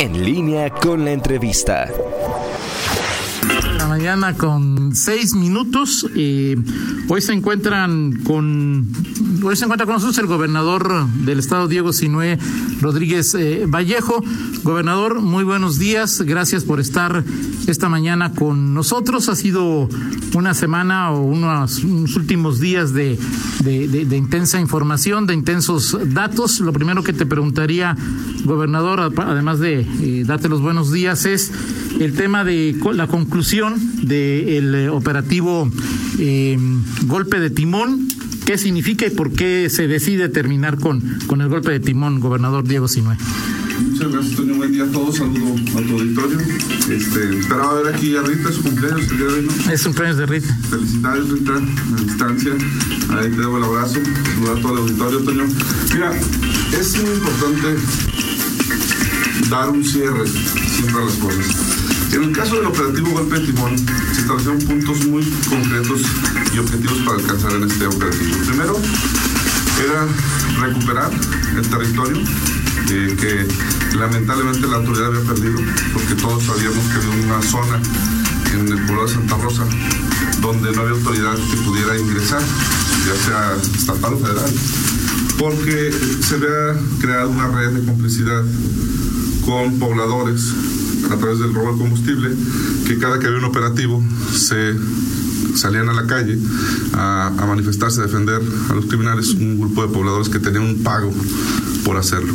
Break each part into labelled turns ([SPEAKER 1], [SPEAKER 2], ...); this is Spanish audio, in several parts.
[SPEAKER 1] En línea con la entrevista
[SPEAKER 2] la mañana con seis minutos. Eh, hoy se encuentran con hoy se encuentra con nosotros el gobernador del estado Diego Sinué Rodríguez eh, Vallejo. Gobernador, muy buenos días. Gracias por estar esta mañana con nosotros. Ha sido una semana o unos, últimos días de, intensa información, de intensos datos. Lo primero que te preguntaría, gobernador, además de eh, darte los buenos días, es el tema de la conclusión del eh, operativo golpe de timón. ¿Qué significa y por qué se decide terminar con, con el golpe de timón, gobernador Diego Sinue?
[SPEAKER 3] Muchas gracias, Toño. Buen día a todos. Saludo a tu auditorio. Este, esperaba ver aquí a Rita, su cumpleaños el día de hoy, ¿no?
[SPEAKER 2] Es cumpleaños de Rita.
[SPEAKER 3] Felicidades, Rita, a distancia. Ahí te debo el abrazo. Saludar a todo el auditorio, Toño. Mira, es muy importante dar un cierre siempre a las cosas. En el caso del operativo Golpe de Timón, se establecieron puntos muy concretos y objetivos para alcanzar en este operativo. Primero, era recuperar el territorio eh, que lamentablemente la autoridad había perdido, porque todos sabíamos que había una zona en el pueblo de Santa Rosa donde no había autoridad que pudiera ingresar, ya sea estatal o federal, porque se había creado una red de complicidad con pobladores a través del robo de combustible, que cada que había un operativo se salían a la calle a, manifestarse, a defender a los criminales, un grupo de pobladores que tenían un pago por hacerlo.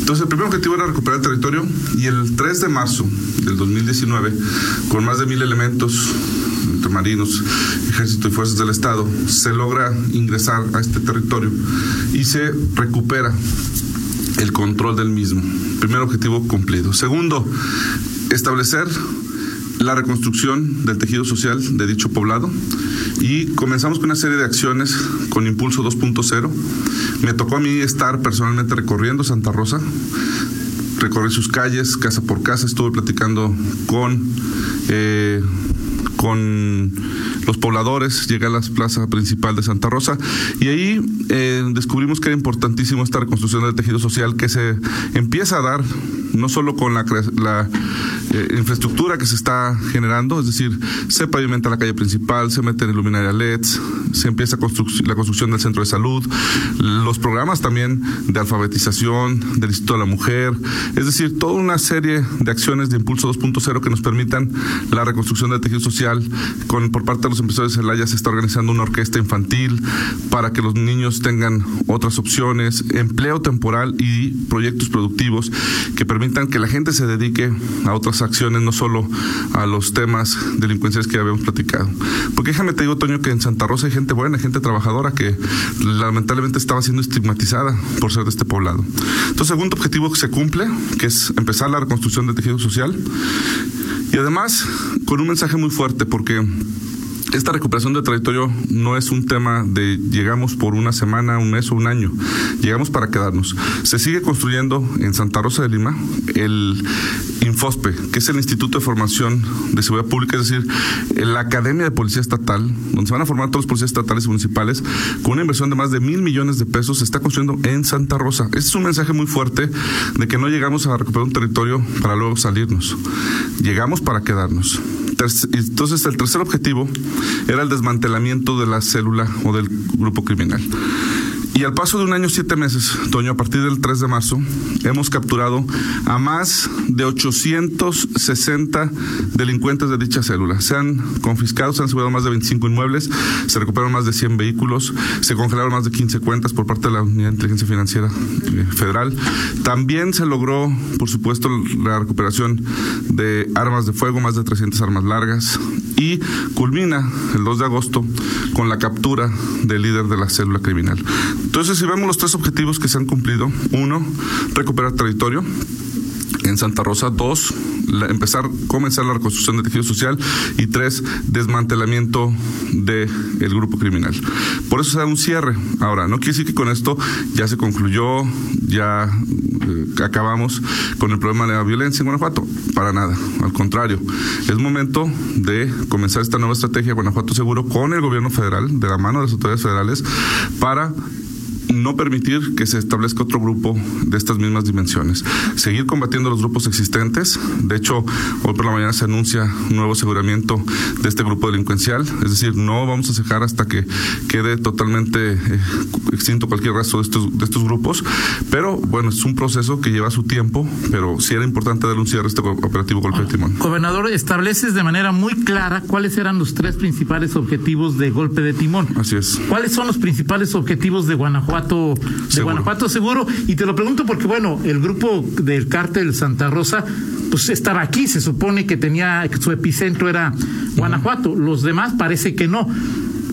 [SPEAKER 3] Entonces el primer objetivo era recuperar el territorio y el 3 de marzo del 2019, con más de mil elementos entre marinos, ejército y fuerzas del Estado, se logra ingresar a este territorio y se recupera el control del mismo. Primer objetivo cumplido. Segundo, establecer la reconstrucción del tejido social de dicho poblado y comenzamos con una serie de acciones con Impulso 2.0. Me tocó a mí estar personalmente recorriendo Santa Rosa, recorrí sus calles, casa por casa, estuve platicando con, eh, con los pobladores, llegué a la plaza principal de Santa Rosa y ahí eh, descubrimos que era importantísimo esta reconstrucción del tejido social que se empieza a dar no solo con la, eh, infraestructura que se está generando, es decir, se pavimenta la calle principal, se meten iluminaria LEDs, se empieza la construcción del centro de salud, los programas también de alfabetización, del Instituto de la Mujer, es decir, toda una serie de acciones de impulso 2.0 que nos permitan la reconstrucción del tejido social. Con, por parte de los empresarios de Celaya se está organizando una orquesta infantil para que los niños tengan otras opciones, empleo temporal y proyectos productivos que permitan que la gente se dedique a otras acciones, no solo a los temas delincuenciales que habíamos platicado. Porque déjame te digo, Toño, que en Santa Rosa hay gente buena, gente trabajadora que lamentablemente estaba siendo estigmatizada por ser de este poblado. Entonces, segundo objetivo que se cumple, que es empezar la reconstrucción del tejido social. Y además, con un mensaje muy fuerte, porque esta recuperación de territorio no es un tema de llegamos por una semana, un mes o un año. Llegamos para quedarnos. Se sigue construyendo en Santa Rosa de Lima el Infospe, que es el Instituto de Formación de Seguridad Pública, es decir, la Academia de Policía Estatal, donde se van a formar todos los policías estatales y municipales, con una inversión de más de mil millones de pesos, se está construyendo en Santa Rosa. Este es un mensaje muy fuerte de que no llegamos a recuperar un territorio para luego salirnos. Llegamos para quedarnos. Entonces, el tercer objetivo era el desmantelamiento de la célula o del grupo criminal. Y al paso de un año, siete meses, Toño, a partir del 3 de marzo, hemos capturado a más de 860 delincuentes de dicha célula. Se han confiscado, se han asegurado más de 25 inmuebles, se recuperaron más de 100 vehículos, se congelaron más de 15 cuentas por parte de la Unidad de Inteligencia Financiera eh, Federal. También se logró, por supuesto, la recuperación de armas de fuego, más de 300 armas largas, y culmina el 2 de agosto con la captura del líder de la célula criminal. Entonces, si vemos los tres objetivos que se han cumplido, uno, recuperar territorio en Santa Rosa, dos, empezar, comenzar la reconstrucción del tejido social y tres, desmantelamiento del el grupo criminal. Por eso se da un cierre. Ahora, no quiere decir que con esto ya se concluyó, ya eh, acabamos con el problema de la violencia en Guanajuato. Para nada, al contrario, es momento de comenzar esta nueva estrategia Guanajuato Seguro con el gobierno federal, de la mano de las autoridades federales, para no permitir que se establezca otro grupo de estas mismas dimensiones. Seguir combatiendo los grupos existentes. De hecho, hoy por la mañana se anuncia un nuevo aseguramiento de este grupo delincuencial. Es decir, no vamos a cejar hasta que quede totalmente eh, extinto cualquier resto de estos, de estos grupos. Pero bueno, es un proceso que lleva su tiempo, pero sí era importante a este operativo golpe de timón.
[SPEAKER 2] Gobernador, estableces de manera muy clara cuáles eran los tres principales objetivos de golpe de timón.
[SPEAKER 3] Así es.
[SPEAKER 2] ¿Cuáles son los principales objetivos de Guanajuato, de Guanajuato Seguro? Y te lo pregunto porque, bueno, el grupo del cártel Santa Rosa, pues estaba aquí, se supone que tenía, su epicentro era Guanajuato. Los demás parece que no.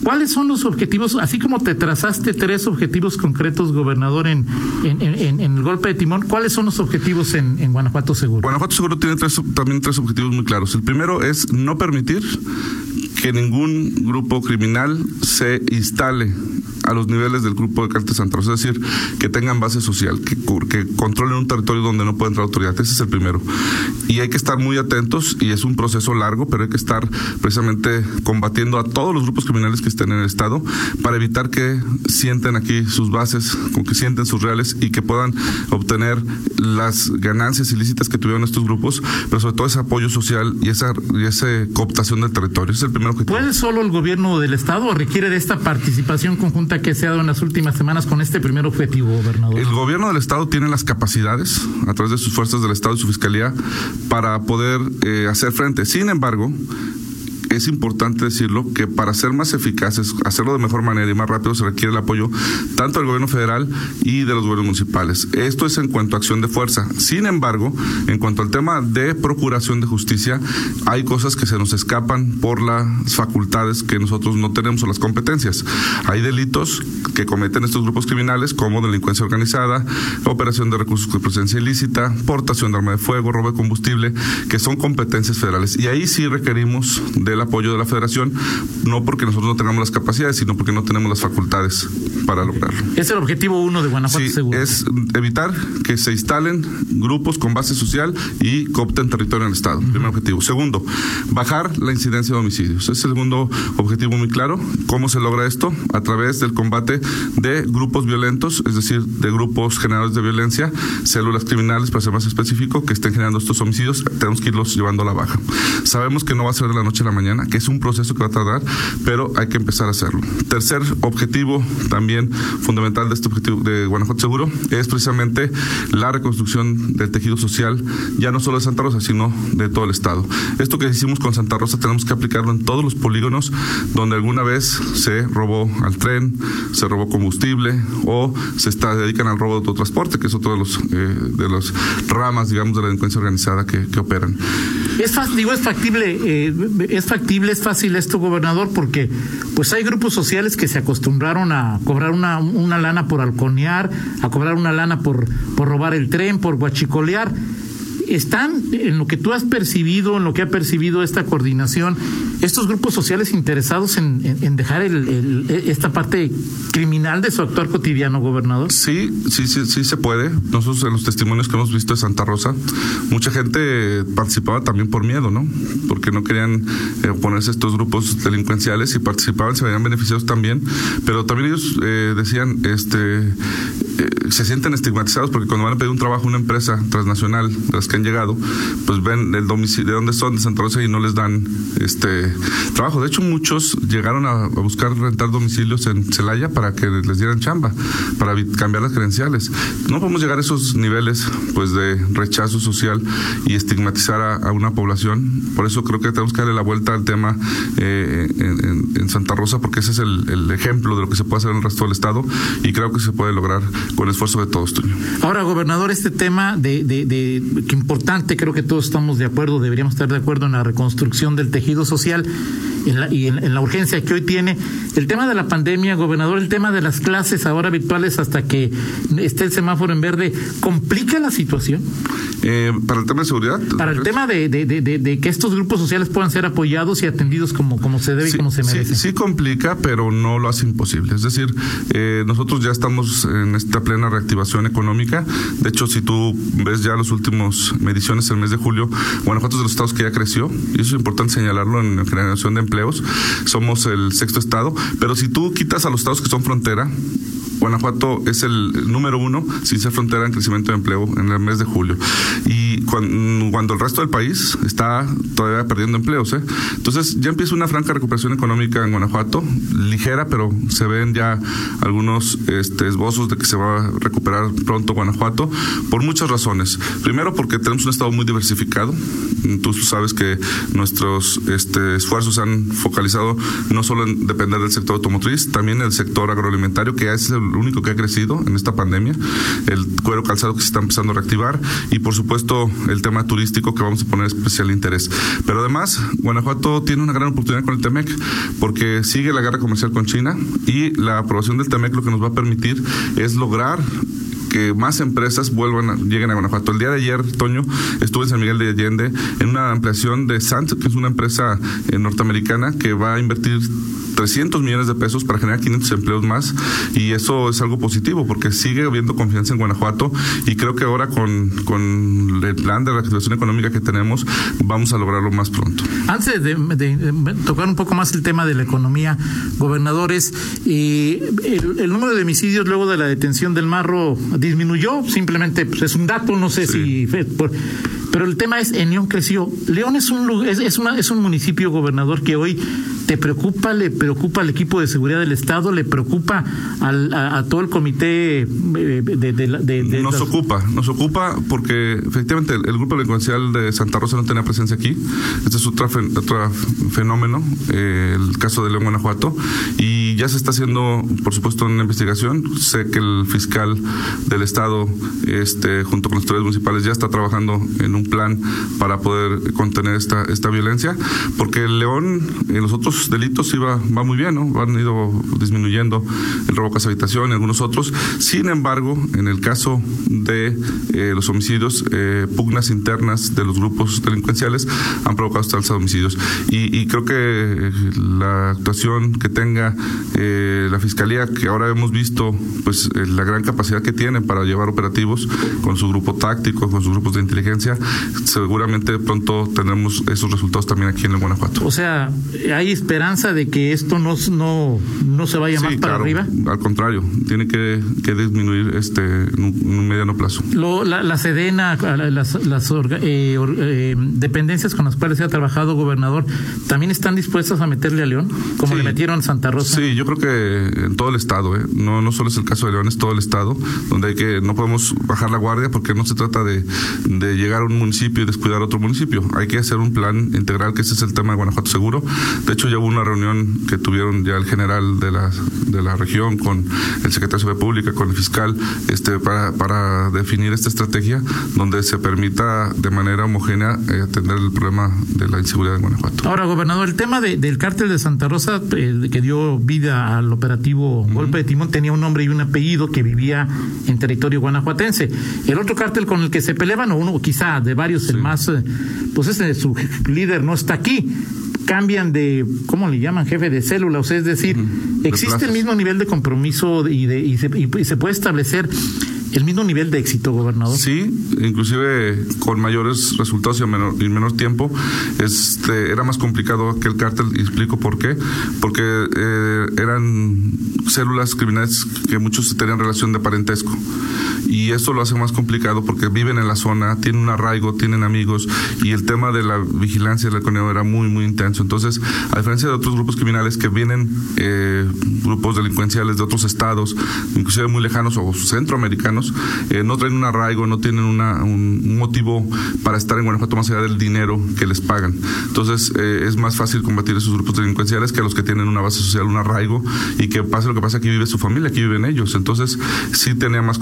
[SPEAKER 2] ¿Cuáles son los objetivos? Así como te trazaste tres objetivos concretos, gobernador, en, en, el golpe de timón, ¿cuáles son los objetivos en, Guanajuato Seguro?
[SPEAKER 3] Guanajuato Seguro tiene también tres objetivos muy claros. El primero es no permitir que ningún grupo criminal se instale a los niveles del grupo de Cártel Santa es decir, que tengan base social, que, que controlen un territorio donde no puede entrar autoridad. Ese es el primero. Y hay que estar muy atentos, y es un proceso largo, pero hay que estar precisamente combatiendo a todos los grupos criminales que estén en el Estado para evitar que sienten aquí sus bases, que sienten sus reales y que puedan obtener las ganancias ilícitas que tuvieron estos grupos, pero sobre todo ese apoyo social y esa, y esa cooptación del territorio. Ese es el primero que
[SPEAKER 2] ¿Puede solo el gobierno del Estado o requiere de esta participación conjunta que se ha dado en las últimas semanas con este primer objetivo, gobernador?
[SPEAKER 3] El gobierno del Estado tiene las capacidades, a través de sus fuerzas del Estado y su fiscalía, para poder eh, hacer frente. Sin embargo, es importante decirlo que para ser más eficaces, hacerlo de mejor manera y más rápido se requiere el apoyo tanto del gobierno federal y de los gobiernos municipales. Esto es en cuanto a acción de fuerza. Sin embargo, en cuanto al tema de procuración de justicia, hay cosas que se nos escapan por las facultades que nosotros no tenemos o las competencias. Hay delitos que cometen estos grupos criminales como delincuencia organizada, operación de recursos de presencia ilícita, portación de arma de fuego, robo de combustible, que son competencias federales. Y ahí sí requerimos de apoyo de la federación, no porque nosotros no tengamos las capacidades, sino porque no tenemos las facultades para lograrlo.
[SPEAKER 2] Es el objetivo uno de Guanajuato
[SPEAKER 3] sí, Es evitar que se instalen grupos con base social y coopten territorio en el Estado. Primer objetivo. Segundo, bajar la incidencia de homicidios. Es el segundo objetivo muy claro. ¿Cómo se logra esto? A través del combate de grupos violentos, es decir, de grupos generadores de violencia, células criminales, para ser más específico, que estén generando estos homicidios. Tenemos que irlos llevando a la baja. Sabemos que no va a ser de la noche a la mañana que es un proceso que va a tardar, pero hay que empezar a hacerlo. Tercer objetivo también fundamental de este objetivo de Guanajuato Seguro es precisamente la reconstrucción del tejido social, ya no solo de Santa Rosa, sino de todo el Estado. Esto que hicimos con Santa Rosa tenemos que aplicarlo en todos los polígonos donde alguna vez se robó al tren, se robó combustible o se está, dedican al robo de autotransporte, que es otro de los eh, de las ramas, digamos, de la delincuencia organizada que, operan.
[SPEAKER 2] Es, digo, es factible, eh, es factible es fácil esto, gobernador, porque pues hay grupos sociales que se acostumbraron a cobrar una, una lana por halconear, a cobrar una lana por, por robar el tren, por guachicolear están en lo que tú has percibido, en lo que ha percibido esta coordinación, estos grupos sociales interesados en, dejar el, esta parte criminal de su actuar cotidiano, gobernador?
[SPEAKER 3] Sí, sí, sí, sí se puede. Nosotros en los testimonios que hemos visto de Santa Rosa, mucha gente participaba también por miedo, ¿no? Porque no querían eh, oponerse a estos grupos delincuenciales y participaban, se veían beneficiados también, pero también ellos eh, decían, este, eh, se sienten estigmatizados porque cuando van a pedir un trabajo a una empresa transnacional las que han llegado, pues ven el domicilio de dónde son, de Santa Rosa, y no les dan este trabajo. De hecho, muchos llegaron a, buscar rentar domicilios en Celaya para que les dieran chamba, para cambiar las credenciales. No podemos llegar a esos niveles pues de rechazo social y estigmatizar a, una población. Por eso creo que tenemos que darle la vuelta al tema eh, en, Santa Rosa, porque ese es el, ejemplo de lo que se puede hacer en el resto del Estado y creo que se puede lograr con el esfuerzo de todos, Toño.
[SPEAKER 2] Ahora, gobernador, este tema de, de, de importante, creo que todos estamos de acuerdo, deberíamos estar de acuerdo en la reconstrucción del tejido social y en la urgencia que hoy tiene. El tema de la pandemia, gobernador, el tema de las clases ahora virtuales hasta que esté el semáforo en verde, ¿complica la situación?
[SPEAKER 3] Eh, ¿Para el tema de seguridad?
[SPEAKER 2] Para el tema de, de, que estos grupos sociales puedan ser apoyados y atendidos como, como se debe y como se merece.
[SPEAKER 3] Sí, complica, pero no lo hace imposible. Es decir, eh, nosotros ya estamos en esta plena reactivación económica. De hecho, si tú ves ya los últimos mediciones el mes de julio, Guanajuato es de los estados que ya creció, y eso es importante señalarlo en generación de empleos. Somos el sexto estado, pero si tú quitas a los estados que son frontera, Guanajuato es el número uno sin ser frontera en crecimiento de empleo en el mes de julio. Y cuando, el resto del país está todavía perdiendo empleos. ¿eh? Entonces ya empieza una franca recuperación económica en Guanajuato, ligera, pero se ven ya algunos este, esbozos de que se va a recuperar pronto Guanajuato por muchas razones. Primero porque tenemos un estado muy diversificado. Tú sabes que nuestros este, esfuerzos se han focalizado no solo en depender del sector automotriz, también el sector agroalimentario, que es el único que ha crecido en esta pandemia, el cuero calzado que se está empezando a reactivar y por supuesto el tema turístico que vamos a poner especial interés. Pero además, Guanajuato tiene una gran oportunidad con el TEMEC porque sigue la guerra comercial con China y la aprobación del TEMEC lo que nos va a permitir es lograr que más empresas vuelvan, lleguen a Guanajuato. El día de ayer, Toño, estuve en San Miguel de Allende en una ampliación de Sant, que es una empresa eh, norteamericana que va a invertir 300 millones de pesos para generar 500 empleos más y eso es algo positivo porque sigue habiendo confianza en Guanajuato y creo que ahora con, con el plan de reactivación económica que tenemos vamos a lograrlo más pronto.
[SPEAKER 2] Antes de, tocar un poco más el tema de la economía, gobernadores, y el, número de homicidios luego de la detención del Marro disminuyó, simplemente pues, es un dato, no sé si... pero el tema es, en León creció. León es un, es, es, una, es un municipio gobernador que hoy te preocupa, le preocupa al equipo de seguridad del Estado, le preocupa al, a, todo el comité eh, de, de,
[SPEAKER 3] nos ocupa, nos ocupa porque efectivamente el, grupo delincuencial de Santa Rosa no tenía presencia aquí. Este es otro, otro fenómeno, eh, el caso de León Guanajuato, y ya se está haciendo, por supuesto, una investigación. Sé que el fiscal del Estado, este, junto con los autoridades municipales, ya está trabajando en un plan para poder contener esta, esta violencia, porque León, en los otros delitos iba, va muy bien, ¿no? Han ido disminuyendo el robo casa habitación y algunos otros. Sin embargo, en el caso de eh, los homicidios, eh, pugnas internas de los grupos delincuenciales han provocado esta alza de homicidios. Y, creo que eh, la actuación que tenga la Fiscalía, que ahora hemos visto pues la gran capacidad que tiene para llevar operativos con su grupo táctico, con sus grupos de inteligencia, seguramente pronto tendremos esos resultados también aquí en el Guanajuato.
[SPEAKER 2] O sea, hay esperanza de que esto no, no, no se vaya más para arriba?
[SPEAKER 3] Al contrario, tiene que, que disminuir este en un, mediano plazo.
[SPEAKER 2] Lo, la, la, Sedena, las, las eh, eh, dependencias con las cuales se ha trabajado, gobernador, ¿también están dispuestas a meterle a León? Como le metieron a Santa Rosa.
[SPEAKER 3] Sí, yo creo que en todo el estado, ¿eh? no, no solo es el caso de León, es todo el estado, donde hay que, no podemos bajar la guardia porque no se trata de, de llegar a un municipio y descuidar otro municipio. Hay que hacer un plan integral, que ese es el tema de Guanajuato Seguro. De hecho, ya hubo una reunión que tuvieron ya el general de la, de la región con el secretario de Seguridad Pública, con el fiscal, este, para, para definir esta estrategia donde se permita de manera homogénea eh, atender el problema de la inseguridad en Guanajuato.
[SPEAKER 2] Ahora, gobernador, el tema del cártel de Santa Rosa, eh, que dio vida al operativo Golpe de Timón, tenía un nombre y un apellido que vivía en territorio guanajuatense. El otro cártel con el que se peleaban, o uno quizá de varios, el más, eh, pues ese, su líder no está aquí cambian de, ¿cómo le llaman? Jefe de célula. O sea, es decir, existe el mismo nivel de compromiso y, de, y, se, puede establecer el mismo nivel de éxito, gobernador.
[SPEAKER 3] Sí, inclusive con mayores resultados y en menor, menor tiempo. Este, era más complicado aquel cártel, y explico por qué. Porque eh, eran células criminales que muchos tenían relación de parentesco y eso lo hace más complicado porque viven en la zona, tienen un arraigo, tienen amigos y el tema de la vigilancia del economía era muy, muy intenso. Entonces, a diferencia de otros grupos criminales que vienen, eh, grupos delincuenciales de otros estados, inclusive muy lejanos o centroamericanos, eh, no traen un arraigo, no tienen un, motivo para estar en Guanajuato más allá del dinero que les pagan. Entonces, eh, es más fácil combatir esos grupos delincuenciales que a los que tienen una base social, un arraigo y que pase lo que pasa, aquí vive su familia, aquí viven ellos. Entonces, sí tenía más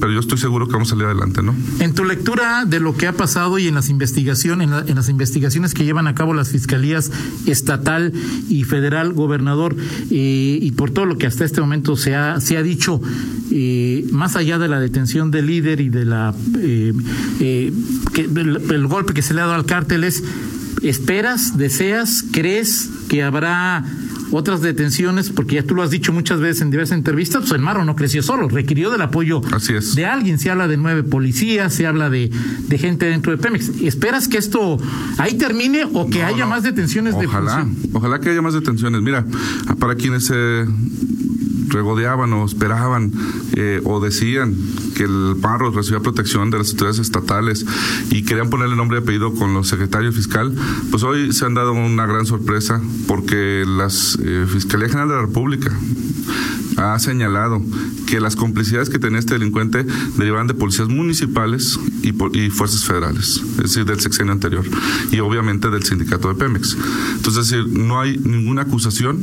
[SPEAKER 3] pero yo estoy seguro que vamos a salir adelante, ¿no?
[SPEAKER 2] En tu lectura de lo que ha pasado y en las investigaciones, que llevan a cabo las fiscalías estatal y federal, gobernador, eh, y por todo lo que hasta este momento se ha, dicho, eh, más allá de la detención del líder y de la eh, el, golpe que se le ha dado al cártel es ¿Esperas, deseas, crees que habrá otras detenciones, porque ya tú lo has dicho muchas veces en diversas entrevistas, pues el Marro no creció solo, requirió del apoyo de alguien. Se habla de nueve policías, se habla de, de gente dentro de Pemex. ¿Esperas que esto ahí termine o que haya más detenciones
[SPEAKER 3] ojalá,
[SPEAKER 2] de
[SPEAKER 3] Ojalá que haya más detenciones. Mira, para quienes se regodeaban o esperaban eh, o decían que el paro recibía protección de las autoridades estatales y querían ponerle nombre y apellido con los secretarios fiscal, pues hoy se han dado una gran sorpresa porque las eh, Fiscalía General de la República ha señalado que las complicidades que tenía este delincuente derivan de policías municipales y, fuerzas federales, es decir, del sexenio anterior, y obviamente del sindicato de Pemex. Entonces, es decir, no hay ninguna acusación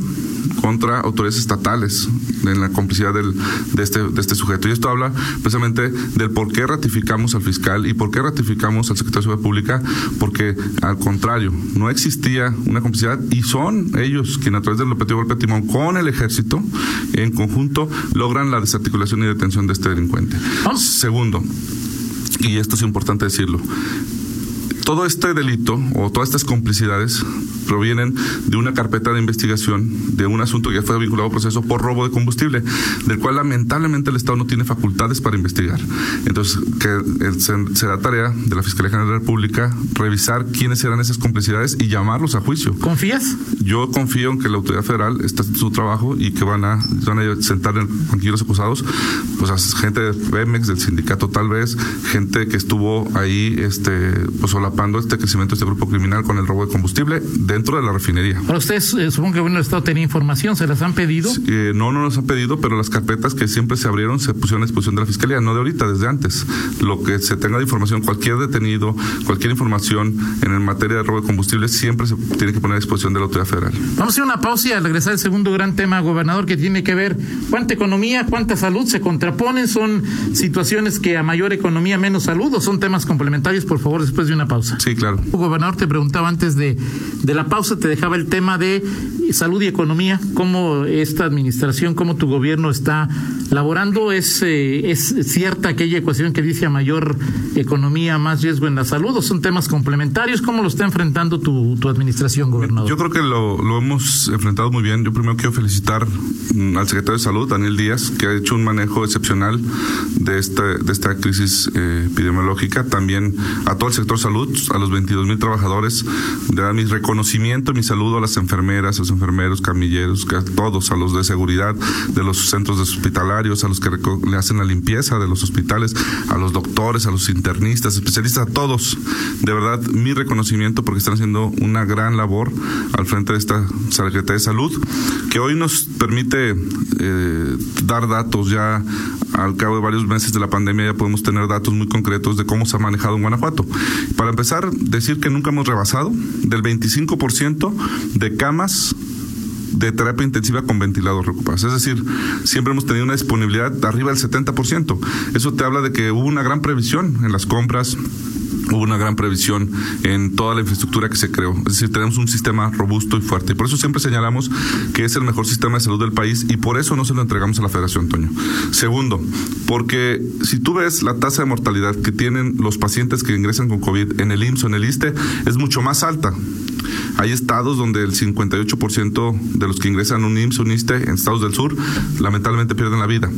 [SPEAKER 3] contra autoridades estatales en la complicidad del, de, este, de este sujeto. Y esto habla precisamente del por qué ratificamos al fiscal y por qué ratificamos al secretario de Seguridad Pública, porque al contrario, no existía una complicidad y son ellos quienes a través del operativo golpe timón con el ejército en conjunto logran la desarticulación y detención de este delincuente. Segundo, y esto es importante decirlo, todo este delito o todas estas complicidades provienen de una carpeta de investigación de un asunto que ya fue vinculado a proceso por robo de combustible, del cual lamentablemente el Estado no tiene facultades para investigar. Entonces, que será tarea de la Fiscalía General de la República revisar quiénes eran esas complicidades y llamarlos a juicio.
[SPEAKER 2] ¿Confías?
[SPEAKER 3] Yo confío en que la autoridad federal está haciendo su trabajo y que van a, van a sentar en los acusados, pues a gente de Pemex, del sindicato tal vez, gente que estuvo ahí este, pues solapando este crecimiento de este grupo criminal con el robo de combustible dentro de la refinería.
[SPEAKER 2] Para ustedes, eh, supongo que bueno, Estado tenía información, ¿se las han pedido?
[SPEAKER 3] Eh, no, no nos han pedido, pero las carpetas que siempre se abrieron se pusieron a disposición de la Fiscalía, no de ahorita, desde antes. Lo que se tenga de información, cualquier detenido, cualquier información en materia de robo de combustible, siempre se tiene que poner a disposición de la autoridad federal.
[SPEAKER 2] Vamos a hacer una pausa y al regresar el segundo gran tema, gobernador, que tiene que ver cuánta economía, cuánta salud se contraponen, son situaciones que a mayor economía, menos salud, o son temas complementarios, por favor, después de una pausa.
[SPEAKER 3] Sí, claro.
[SPEAKER 2] Gobernador, te preguntaba antes de, de la pausa, te dejaba el tema de salud y economía, cómo esta administración, cómo tu gobierno está laborando. ¿Es, eh, es cierta aquella ecuación que dice mayor economía, más riesgo en la salud o son temas complementarios? ¿Cómo lo está enfrentando tu, tu administración, gobernador?
[SPEAKER 3] Yo creo que lo, lo hemos enfrentado muy bien. Yo primero quiero felicitar mm, al secretario de Salud, Daniel Díaz, que ha hecho un manejo excepcional de esta, de esta crisis eh, epidemiológica. También a todo el sector salud, a los 22 mil trabajadores, de dar mi mi saludo a las enfermeras, a los enfermeros, camilleros, a todos, a los de seguridad de los centros hospitalarios, a los que le hacen la limpieza de los hospitales, a los doctores, a los internistas, especialistas, a todos. De verdad, mi reconocimiento porque están haciendo una gran labor al frente de esta Secretaría de Salud, que hoy nos permite eh, dar datos ya al cabo de varios meses de la pandemia ya podemos tener datos muy concretos de cómo se ha manejado en Guanajuato. Para empezar, decir que nunca hemos rebasado del 25% de camas de terapia intensiva con ventilador recuperados. Es decir, siempre hemos tenido una disponibilidad arriba del 70%. Eso te habla de que hubo una gran previsión en las compras, hubo una gran previsión en toda la infraestructura que se creó. Es decir, tenemos un sistema robusto y fuerte. Y por eso siempre señalamos que es el mejor sistema de salud del país y por eso no se lo entregamos a la Federación, Toño. Segundo, porque si tú ves la tasa de mortalidad que tienen los pacientes que ingresan con COVID en el IMSS o en el ISTE, es mucho más alta. Hay estados donde el 58% de los que ingresan un IMSS un ISTE en estados del sur lamentablemente pierden la vida.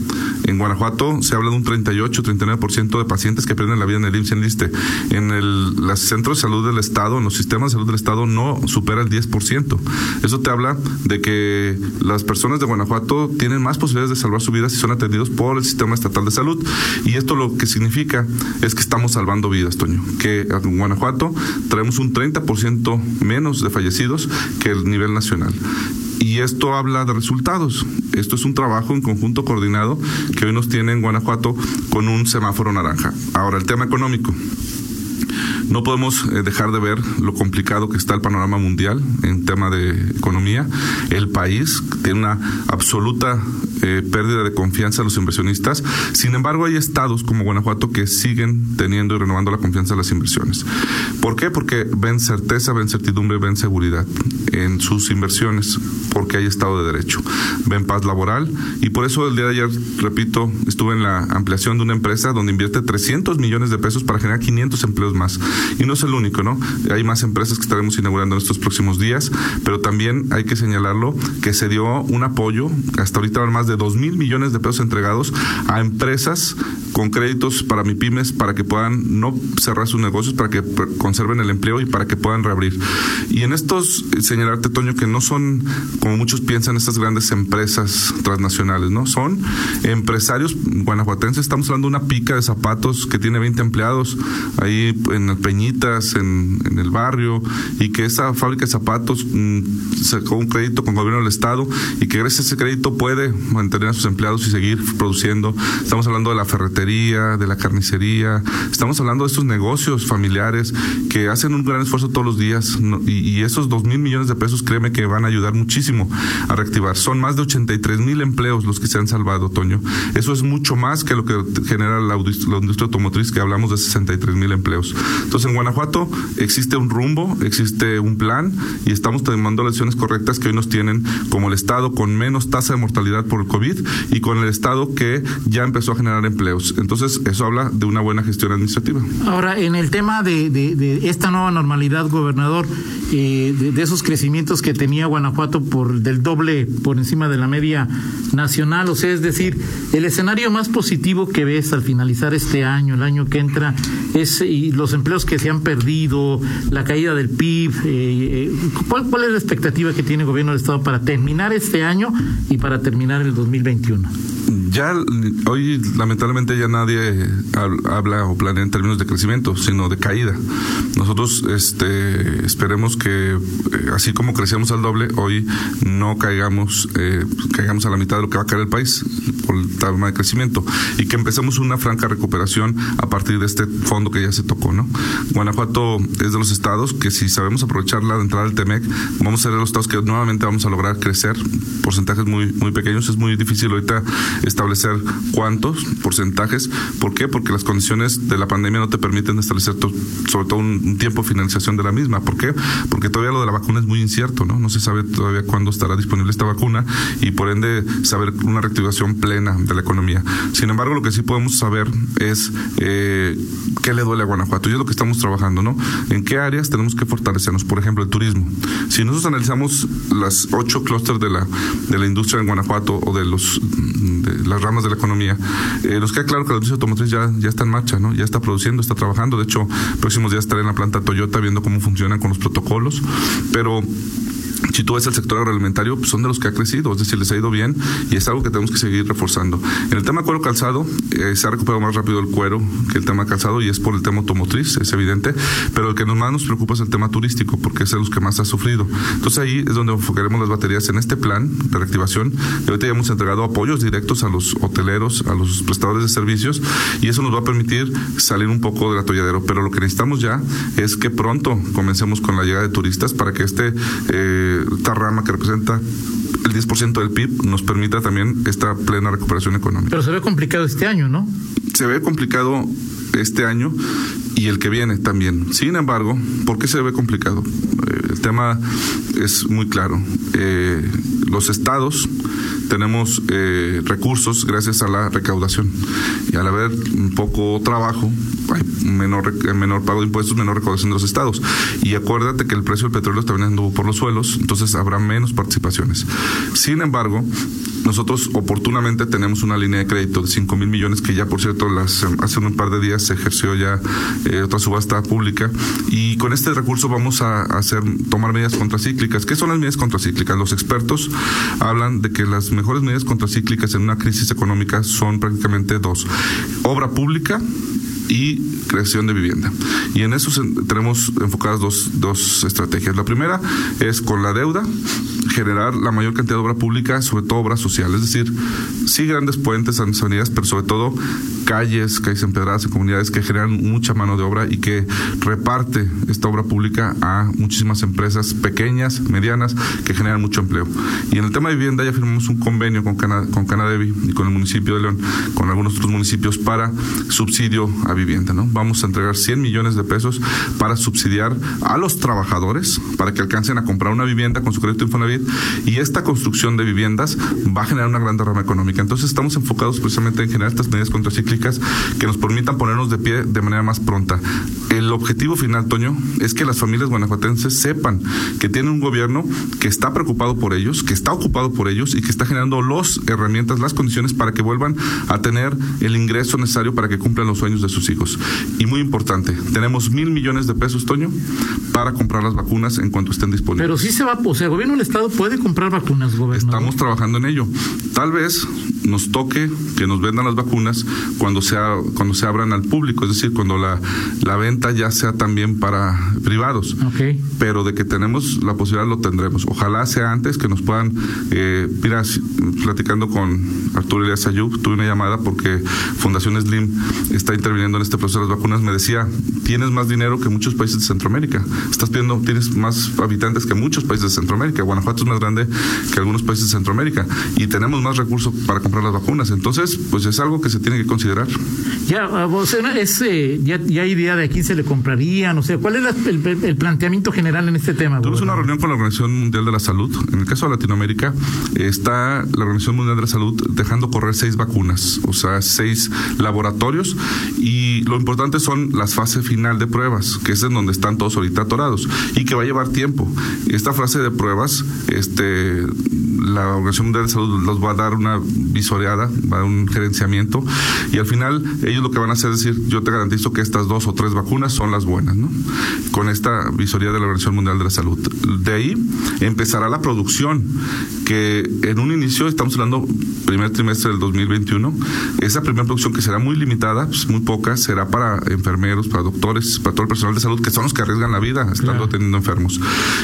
[SPEAKER 3] En Guanajuato se habla de un 38-39% de pacientes que pierden la vida en el IMSS en el ISTE. En el los centros de salud del estado, en los sistemas de salud del estado no supera el 10%. Eso te habla de que las personas de Guanajuato tienen más posibilidades de salvar su vida si son atendidos por el sistema estatal de salud. Y esto lo que significa es que estamos salvando vidas, Toño. Que en Guanajuato traemos un 30% menos de fallecidos que el nivel nacional. Y esto habla de resultados. Esto es un trabajo en conjunto coordinado que hoy nos tiene en Guanajuato con un semáforo naranja. Ahora, el tema económico. No podemos eh, dejar de ver lo complicado que está el panorama mundial en tema de economía. El país tiene una absoluta eh, pérdida de confianza de los inversionistas. Sin embargo, hay estados como Guanajuato que siguen teniendo y renovando la confianza de las inversiones. ¿Por qué? Porque ven certeza, ven certidumbre, ven seguridad en sus inversiones, porque hay Estado de Derecho. Ven paz laboral y por eso el día de ayer, repito, estuve en la ampliación de una empresa donde invierte 300 millones de pesos para generar 500 empleos más más. Y no es el único, ¿no? Hay más empresas que estaremos inaugurando en estos próximos días, pero también hay que señalarlo que se dio un apoyo, hasta ahorita van más de dos mil millones de pesos entregados a empresas con créditos para mi pymes para que puedan no cerrar sus negocios, para que conserven el empleo y para que puedan reabrir. Y en estos, señalarte, Toño, que no son, como muchos piensan, estas grandes empresas transnacionales, ¿no? Son empresarios guanajuatenses, estamos hablando de una pica de zapatos que tiene 20 empleados ahí en Peñitas, en, el barrio, y que esa fábrica de zapatos mm, sacó un crédito con el gobierno del Estado y que gracias a ese crédito puede mantener a sus empleados y seguir produciendo. Estamos hablando de la ferretería, de la carnicería, estamos hablando de estos negocios familiares que hacen un gran esfuerzo todos los días y, y esos dos mil millones de pesos, créeme que van a ayudar muchísimo a reactivar. Son más de 83 mil empleos los que se han salvado, Toño. Eso es mucho más que lo que genera la, la industria automotriz, que hablamos de 63 mil empleos. Entonces, en Guanajuato existe un rumbo, existe un plan y estamos tomando lecciones correctas que hoy nos tienen como el Estado con menos tasa de mortalidad por el COVID y con el Estado que ya empezó a generar empleos. Entonces, eso habla de una buena gestión administrativa.
[SPEAKER 2] Ahora, en el tema de esta nueva normalidad, gobernador, eh, de, de, esos crecimientos que tenía Guanajuato por del doble por encima de la media nacional, o sea, es decir, el escenario más positivo que ves al finalizar este año, el año que entra, es y los empleos que se han perdido, la caída del PIB, eh, eh, ¿cuál, ¿cuál es la expectativa que tiene el gobierno del Estado para terminar este año y para terminar el 2021?
[SPEAKER 3] ya hoy lamentablemente ya nadie habla o planea en términos de crecimiento, sino de caída. Nosotros este, esperemos que eh, así como crecíamos al doble, hoy no caigamos, caigamos a la mitad de lo que va a caer el país por el tema de crecimiento y que empecemos una franca recuperación a partir de este fondo que ya se tocó, ¿no? Guanajuato es de los estados que si sabemos aprovechar la entrada del TEMEC, vamos a ser de los estados que nuevamente vamos a lograr crecer, porcentajes muy, muy pequeños, es muy difícil ahorita establecer cuántos porcentajes. ¿Por qué? Porque las condiciones de la pandemia no te permiten establecer sobre todo un, tiempo de finalización de la misma. ¿Por qué? Porque todavía lo de la vacuna es muy incierto, ¿no? No se sabe todavía cuándo estará disponible esta vacuna y por ende saber una reactivación plena de la economía. Sin embargo, lo que sí podemos saber es eh, qué le duele a Guanajuato y lo que estamos trabajando, ¿no? En qué áreas tenemos que fortalecernos. Por ejemplo, el turismo. Si nosotros analizamos las ocho clústeres de la, de la industria en Guanajuato o de los de las ramas de la economía, eh, nos queda claro que la industria automotriz ya, ya está en marcha, ¿no? Ya está produciendo, está trabajando. De hecho, próximos días estaré en la planta Toyota viendo cómo funcionan con los protocolos. Pero si tú ves el sector agroalimentario, pues son de los que ha crecido, es decir, les ha ido bien y es algo que tenemos que seguir reforzando. En el tema cuero calzado, eh, se ha recuperado más rápido el cuero que el tema calzado y es por el tema automotriz, es evidente, pero el que más nos preocupa es el tema turístico, porque es los que más ha sufrido. Entonces ahí es donde enfocaremos las baterías en este plan de reactivación. Y ahorita ya hemos entregado apoyos directos a los hoteleros, a los prestadores de servicios, y eso nos va a permitir salir un poco del atolladero. Pero lo que necesitamos ya es que pronto comencemos con la llegada de turistas para que este eh, esta rama que representa el 10% del PIB nos permita también esta plena recuperación económica.
[SPEAKER 2] Pero se ve complicado este año, ¿no?
[SPEAKER 3] Se ve complicado este año y el que viene también. Sin embargo, ¿por qué se ve complicado? Eh, el tema es muy claro. Eh, los estados tenemos eh, recursos gracias a la recaudación. Y al haber poco trabajo hay menor menor pago de impuestos menor recaudación de los estados. Y acuérdate que el precio del petróleo está viniendo por los suelos entonces habrá menos participaciones. Sin embargo nosotros oportunamente tenemos una línea de crédito de 5 mil millones que ya por cierto las, hace un par de días se ejerció ya eh, otra subasta pública y con este recurso vamos a hacer tomar medidas contracíclicas ¿qué son las medidas contracíclicas? los expertos hablan de que las mejores medidas contracíclicas en una crisis económica son prácticamente dos. Obra pública y creación de vivienda. Y en eso tenemos enfocadas dos, dos estrategias. La primera es con la deuda, generar la mayor cantidad de obra pública, sobre todo obra social. Es decir, sí grandes puentes, avenidas, pero sobre todo calles, calles empedradas en comunidades que generan mucha mano de obra y que reparte esta obra pública a muchísimas empresas pequeñas, medianas, que generan mucho empleo. Y en el tema de vivienda ya firmamos un convenio con, Cana, con Canadevi y con el municipio de León, con algunos otros municipios para subsidio a vivienda. ¿no? Vamos a entregar 100 millones de pesos para subsidiar a los trabajadores para que alcancen a comprar una vivienda con su crédito Infonavit y esta construcción de viviendas va a generar una gran derrama económica. Entonces estamos enfocados precisamente en generar estas medidas contracíclicas que nos permitan ponernos de pie de manera más pronta. El objetivo final, Toño, es que las familias guanajuatenses sepan que tienen un gobierno que está preocupado por ellos, que está ocupado por ellos y que está generando las herramientas, las condiciones para que vuelvan a tener el ingreso necesario para que cumplan los sueños de sus hijos. Y muy importante, tenemos mil millones de pesos, Toño, para comprar las vacunas en cuanto estén disponibles.
[SPEAKER 2] Pero sí se va, o sea, el gobierno del Estado puede comprar vacunas, gobernador.
[SPEAKER 3] Estamos trabajando en ello. Tal vez nos toque que nos vendan las vacunas cuando sea cuando se abran al público, es decir, cuando la, la venta ya sea también para privados.
[SPEAKER 2] Okay.
[SPEAKER 3] Pero de que tenemos la posibilidad lo tendremos. Ojalá sea antes que nos puedan, eh, mira, platicando con Arturo Elias Ayub, tuve una llamada porque Fundación Slim está interviniendo en este proceso de las vacunas, me decía, tienes más dinero que muchos países de Centroamérica, estás viendo, tienes más habitantes que muchos países de Centroamérica, Guanajuato es más grande que algunos países de Centroamérica. Y tenemos más recursos para comprar las vacunas, entonces pues es algo que se tiene que considerar.
[SPEAKER 2] Ya, vos, es, eh, ya, ya, hay idea de a quién se le comprarían, o sea, ¿cuál es la, el, el, planteamiento general en este tema?
[SPEAKER 3] Tuvimos una reunión con la Organización Mundial de la Salud, en el caso de Latinoamérica está la Organización Mundial de la Salud dejando correr seis vacunas, o sea, seis laboratorios. Y lo importante son las fases final de pruebas, que es en donde están todos ahorita atorados y que va a llevar tiempo. Esta fase de pruebas, este, la Organización Mundial de Salud los va a dar una visoreada, va a dar un gerenciamiento y al final ellos lo que van a hacer es decir, yo te garantizo que estas dos o tres vacunas son las buenas, ¿no? Con esta visoría de la Organización Mundial de la Salud. De ahí empezará la producción, que en un inicio, estamos hablando primer trimestre del 2021, esa primera producción que será muy limitada, pues muy poca, será para enfermeros, para doctores, para todo el personal de salud, que son los que arriesgan la vida estando claro. teniendo enfermos.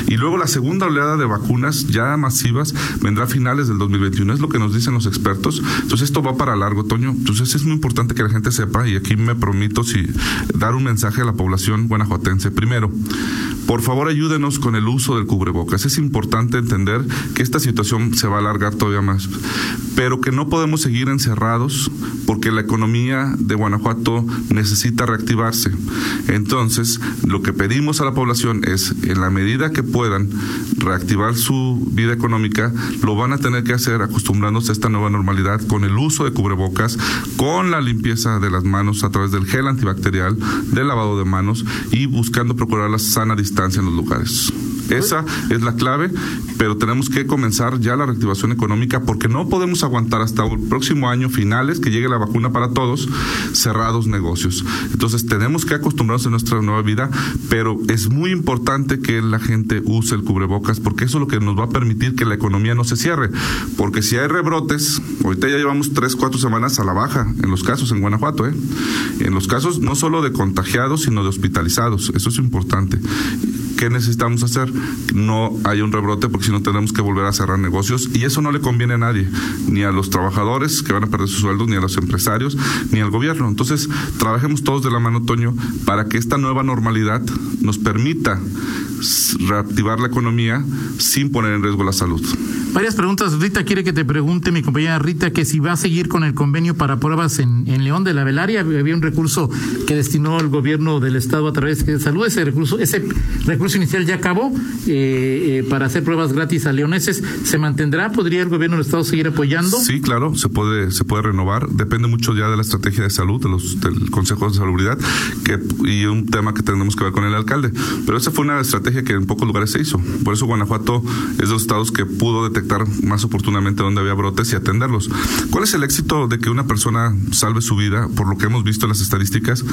[SPEAKER 3] Y luego la segunda oleada de vacunas ya masivas vendrá a finales del 2021, es lo que nos dicen los expertos. Entonces esto va para largo, Toño. Entonces es muy importante que la gente sepa, y aquí me permito si, dar un mensaje a la población guanajuatense. Primero, por favor ayúdenos con el uso del cubrebocas. Es importante entender que esta situación se va a alargar todavía más, pero que no podemos seguir encerrados porque la economía de Guanajuato necesita reactivarse. Entonces, lo que pedimos a la población es, en la medida que puedan reactivar su vida económica, lo van a tener que hacer acostumbrándose a esta nueva normalidad con el uso de cubrebocas, con la limpieza de las manos a través del gel antibacterial, del lavado de manos y buscando procurar la sana distancia en los lugares. Esa es la clave, pero tenemos que comenzar ya la reactivación económica porque no podemos aguantar hasta el próximo año finales que llegue la vacuna para todos cerrados negocios. Entonces tenemos que acostumbrarnos a nuestra nueva vida, pero es muy importante que la gente use el cubrebocas porque eso es lo que nos va a permitir que la economía no se cierre. Porque si hay rebrotes, ahorita ya llevamos tres, cuatro semanas a la baja en los casos en Guanajuato, ¿eh? en los casos no solo de contagiados, sino de hospitalizados. Eso es importante. ¿Qué necesitamos hacer? No haya un rebrote porque si no tendremos que volver a cerrar negocios y eso no le conviene a nadie, ni a los trabajadores que van a perder sus sueldos, ni a los empresarios, ni al gobierno. Entonces, trabajemos todos de la mano, Toño, para que esta nueva normalidad nos permita reactivar la economía sin poner en riesgo la salud.
[SPEAKER 2] Varias preguntas. Rita quiere que te pregunte, mi compañera Rita, que si va a seguir con el convenio para pruebas en, en León de la Velaria. Había un recurso que destinó el gobierno del Estado a través de salud. Ese recurso, ese recurso inicial ya acabó eh, eh, para hacer pruebas gratis a leoneses. ¿Se mantendrá? ¿Podría el gobierno del Estado seguir apoyando?
[SPEAKER 3] Sí, claro, se puede, se puede renovar. Depende mucho ya de la estrategia de salud, de los, del Consejo de Salubridad, que, y un tema que tenemos que ver con el alcalde. Pero esa fue una estrategia que en pocos lugares se hizo. Por eso Guanajuato es de los estados que pudo detectar más oportunamente donde había brotes y atenderlos. ¿Cuál es el éxito de que una persona salve su vida, por lo que hemos visto en las estadísticas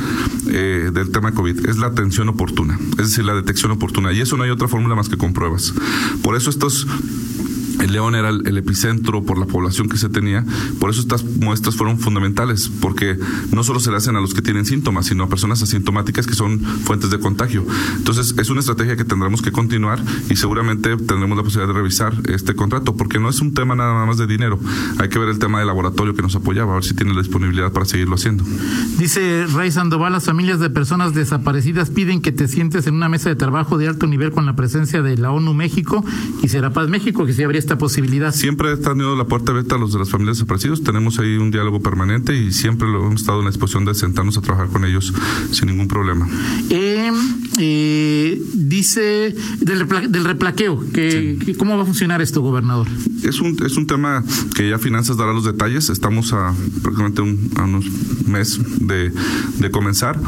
[SPEAKER 3] eh, del tema COVID? Es la atención oportuna, es decir, la detección oportuna. Y eso no hay otra fórmula más que con pruebas. Por eso estos León era el, el, epicentro por la población que se tenía. Por eso estas muestras fueron fundamentales, porque no solo se le hacen a los que tienen síntomas, sino a personas asintomáticas que son fuentes de contagio. Entonces, es una estrategia que tendremos que continuar y seguramente tendremos la posibilidad de revisar este contrato, porque no es un tema nada más de dinero. Hay que ver el tema del laboratorio que nos apoyaba, a ver si tiene la disponibilidad para seguirlo haciendo.
[SPEAKER 2] Dice Rey Sandoval, las familias de personas desaparecidas piden que te sientes en una mesa de trabajo de alto nivel con la presencia de la ONU México y Serapaz México, que se habría esta posibilidad.
[SPEAKER 3] Siempre está tenido la puerta abierta a los de las familias desaparecidos. Tenemos ahí un diálogo permanente y siempre lo hemos estado en la disposición de sentarnos a trabajar con ellos sin ningún problema.
[SPEAKER 2] Eh, eh, dice del, del replaqueo, que, sí. ¿cómo va a funcionar esto, gobernador?
[SPEAKER 3] Es un, es un tema que ya Finanzas dará los detalles. Estamos a prácticamente un, a unos de, de comenzar.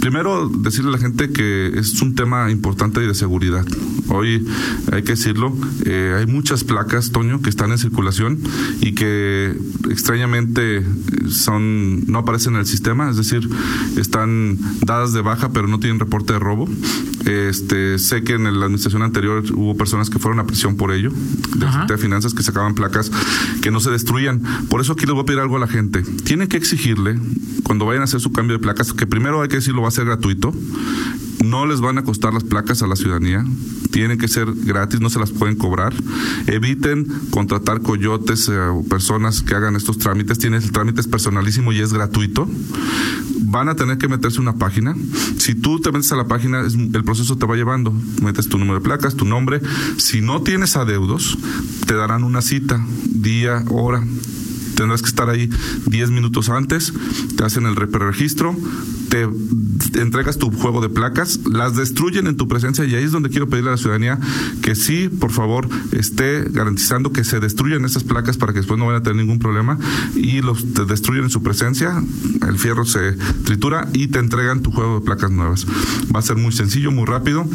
[SPEAKER 3] Primero, decirle a la gente que es un tema importante y de seguridad. Hoy, hay que decirlo, eh, hay muchas placas, Toño, que están en circulación y que extrañamente son no aparecen en el sistema, es decir, están dadas de baja pero no tienen reporte de robo. Este, sé que en la administración anterior hubo personas que fueron a prisión por ello, de, de finanzas que sacaban placas que no se destruían. Por eso aquí les voy a pedir algo a la gente. Tienen que exigirle, cuando vayan a hacer su cambio de placas, que primero hay que decirlo a ser gratuito. No les van a costar las placas a la ciudadanía, tienen que ser gratis, no se las pueden cobrar. Eviten contratar coyotes eh, o personas que hagan estos trámites. Tienes el trámite es personalísimo y es gratuito. Van a tener que meterse una página. Si tú te metes a la página, el proceso te va llevando. Metes tu número de placas, tu nombre. Si no tienes adeudos, te darán una cita, día, hora tendrás que estar ahí 10 minutos antes, te hacen el registro, te, te, entregas tu juego de placas, las destruyen en tu presencia y ahí es donde quiero pedirle a la ciudadanía que sí, por favor, esté garantizando que se destruyan esas placas para que después no vayan a tener ningún problema y los te destruyen en su presencia, el fierro se tritura y te entregan tu juego de placas nuevas. Va a ser muy sencillo, muy rápido.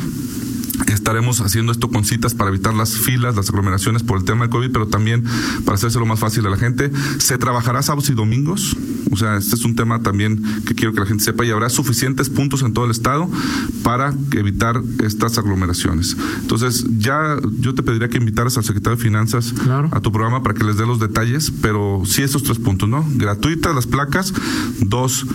[SPEAKER 3] Estaremos haciendo esto con citas para evitar las filas, las aglomeraciones por el tema del COVID, pero también para hacérselo más fácil a la gente. Se trabajará sábados y domingos. O sea, este es un tema también que quiero que la gente sepa y habrá suficientes puntos en todo el estado para evitar estas aglomeraciones. Entonces, ya yo te pediría que invitaras al secretario de Finanzas
[SPEAKER 2] claro.
[SPEAKER 3] a tu programa para que les dé los detalles, pero sí esos tres puntos, ¿no? Gratuitas las placas, dos,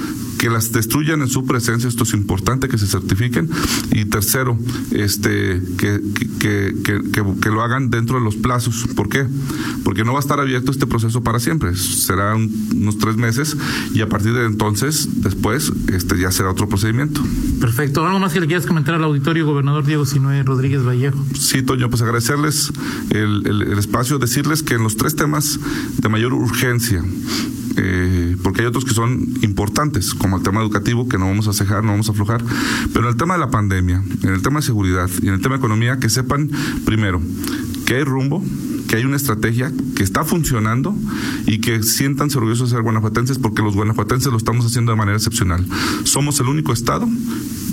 [SPEAKER 3] que las destruyan en su presencia, esto es importante que se certifiquen, y tercero, este, que, que, que, que, lo hagan dentro de los plazos. ¿Por qué? Porque no va a estar abierto este proceso para siempre, será un, unos tres meses y a partir de entonces, después, este ya será otro procedimiento.
[SPEAKER 2] Perfecto. ¿Algo más que le quieras comentar al auditorio, gobernador Diego Sinue Rodríguez Vallejo?
[SPEAKER 3] Sí, Toño, pues agradecerles el, el, el espacio, decirles que en los tres temas de mayor urgencia, eh, porque hay otros que son importantes, como el tema educativo, que no vamos a cejar, no vamos a aflojar, pero en el tema de la pandemia, en el tema de seguridad y en el tema de economía, que sepan primero que hay rumbo, que hay una estrategia que está funcionando y que siéntanse orgullosos de ser guanajuatenses porque los guanajuatenses lo estamos haciendo de manera excepcional. Somos el único estado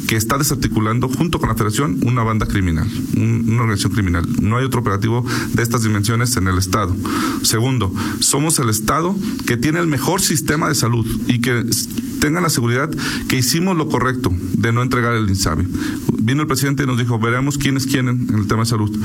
[SPEAKER 3] que está desarticulando junto con la federación una banda criminal, un, una organización criminal. No hay otro operativo de estas dimensiones en el estado. Segundo, somos el estado que tiene el mejor sistema de salud y que tengan la seguridad que hicimos lo correcto de no entregar el INSABI. Vino el presidente y nos dijo, veremos quién es quién en, en el tema de salud.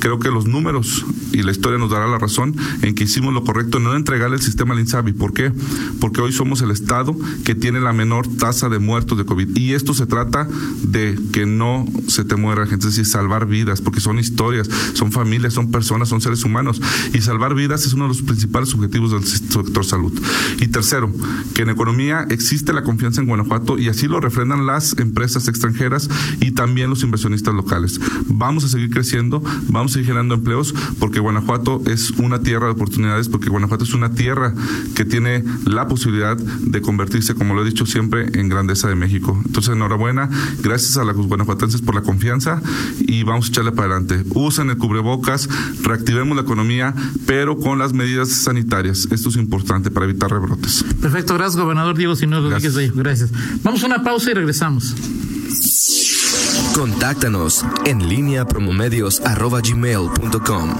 [SPEAKER 3] Creo que los números y la historia nos dará la razón en que hicimos lo correcto en no entregar el sistema al INSABI. ¿Por qué? Porque hoy somos el estado que tiene la menor tasa de muertos de COVID. Y esto se trata de que no se te muera gente, es decir, salvar vidas, porque son historias, son familias, son personas, son seres humanos. Y salvar vidas es uno de los principales objetivos del sector salud. Y tercero, que en economía existe la confianza en Guanajuato y así lo refrendan las empresas extranjeras y también los inversionistas locales. Vamos a seguir creciendo, vamos a seguir generando empleos, porque Guanajuato es una tierra de oportunidades, porque Guanajuato es una tierra que tiene la posibilidad de convertirse, como lo he dicho siempre, en grandeza de México. Entonces, enhorabuena, gracias a los guanajuatenses por la confianza y vamos a echarle para adelante. Usen el cubrebocas, reactivemos la economía, pero con las medidas sanitarias. Esto es importante para evitar rebrotes.
[SPEAKER 2] Perfecto, gracias, gobernador Diego Sinue Rodríguez. Gracias. Vamos a una pausa y regresamos.
[SPEAKER 1] Contáctanos en línea promomedios.com.